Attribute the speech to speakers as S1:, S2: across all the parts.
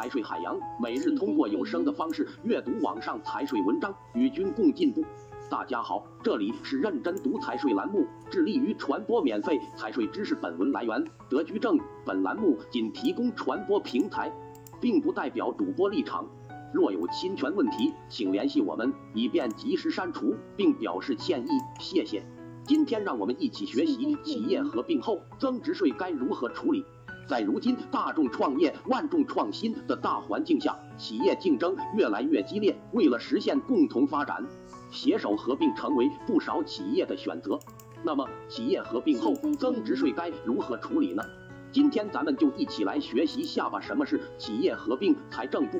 S1: 财税海洋，每日通过有声的方式阅读网上财税文章，与君共进步。大家好，这里是认真读财税栏目，致力于传播免费财税知识。本文来源德居正，本栏目仅提供传播平台，并不代表主播立场。若有侵权问题，请联系我们，以便及时删除，并表示歉意。谢谢。今天让我们一起学习企业合并后增值税该如何处理。在如今大众创业、万众创新的大环境下，企业竞争越来越激烈。为了实现共同发展，携手合并成为不少企业的选择。那么，企业合并后增值税该如何处理呢？今天咱们就一起来学习下吧。什么是企业合并？财政部。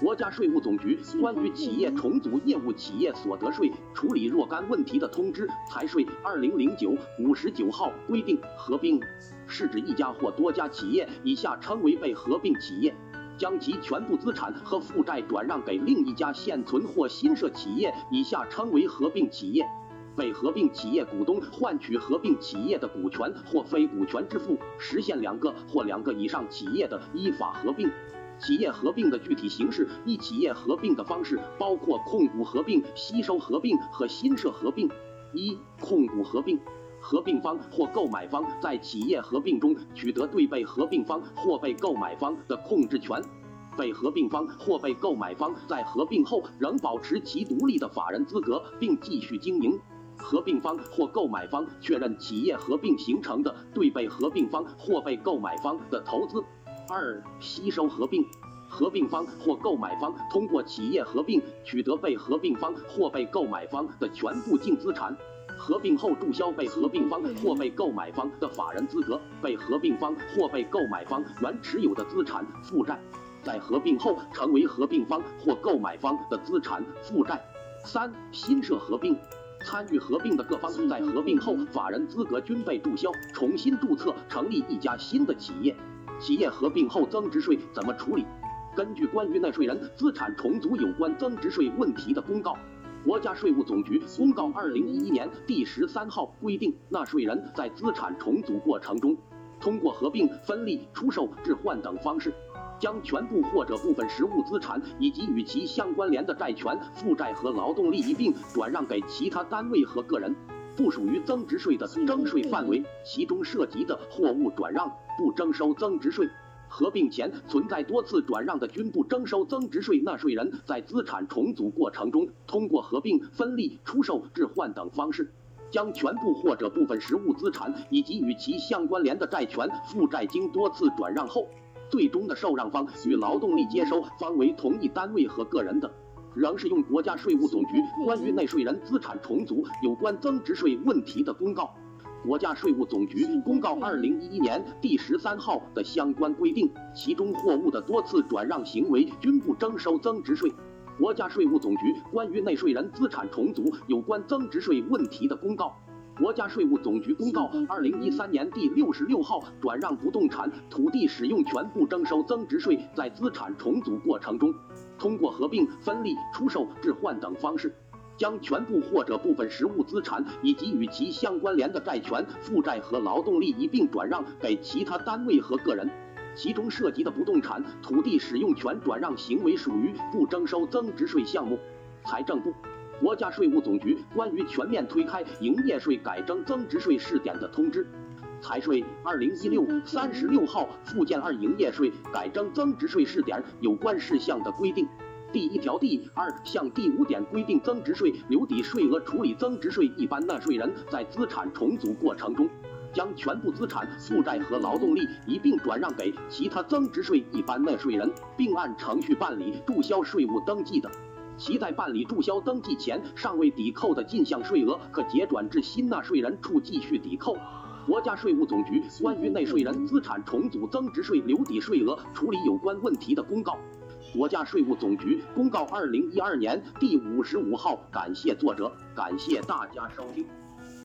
S1: 国家税务总局关于企业重组业务企业所得税处理若干问题的通知（财税二零零九五十九号）规定，合并是指一家或多家企业（以下称为被合并企业）将其全部资产和负债转让给另一家现存或新设企业（以下称为合并企业）。被合并企业股东换取合并企业的股权或非股权支付，实现两个或两个以上企业的依法合并。企业合并的具体形式，一企业合并的方式包括控股合并、吸收合并和新设合并。一、控股合并，合并方或购买方在企业合并中取得对被合并方或被购买方的控制权，被合并方或被购买方在合并后仍保持其独立的法人资格，并继续经营。合并方或购买方确认企业合并形成的对被合并方或被购买方的投资。二、吸收合并，合并方或购买方通过企业合并取得被合并方或被购买方的全部净资产，合并后注销被合并方或被购买方的法人资格，被合并方或被购买方原持有的资产负债，在合并后成为合并方或购买方的资产负债。三、新设合并，参与合并的各方在合并后法人资格均被注销，重新注册成立一家新的企业。企业合并后增值税怎么处理？根据关于纳税人资产重组有关增值税问题的公告，国家税务总局公告二零一一年第十三号规定，纳税人在资产重组过程中，通过合并、分立、出售、置换等方式，将全部或者部分实物资产以及与其相关联的债权、负债和劳动力一并转让给其他单位和个人。不属于增值税的征税范围，其中涉及的货物转让不征收增值税；合并前存在多次转让的均不征收增值税。纳税人在资产重组过程中，通过合并、分立、出售、置换等方式，将全部或者部分实物资产以及与其相关联的债权、负债经多次转让后，最终的受让方与劳动力接收方为同一单位和个人的。仍是用国家税务总局关于纳税人资产重组有关增值税问题的公告，国家税务总局公告二零一一年第十三号的相关规定，其中货物的多次转让行为均不征收增值税。国家税务总局关于纳税人资产重组有关增值税问题的公告。国家税务总局公告二零一三年第六十六号转让不动产土地使用权不征收增值税，在资产重组过程中，通过合并、分立、出售、置换等方式，将全部或者部分实物资产以及与其相关联的债权、负债和劳动力一并转让给其他单位和个人，其中涉及的不动产土地使用权转让行为属于不征收增值税项目。财政部。国家税务总局关于全面推开营业税改征增值税试点的通知（财税二零一六三十六号）附件二营业税改征增值税试点有关事项的规定第一条第二项第五点规定，增值税留抵税额处理增值税一般纳税人在资产重组过程中，将全部资产负债和劳动力一并转让给其他增值税一般纳税人，并按程序办理注销税务登记的。其在办理注销登记前尚未抵扣的进项税额，可结转至新纳税人处继续抵扣。国家税务总局关于纳税人资产重组增值税留抵税额处理有关问题的公告。国家税务总局公告二零一二年第五十五号。感谢作者，感谢大家收听。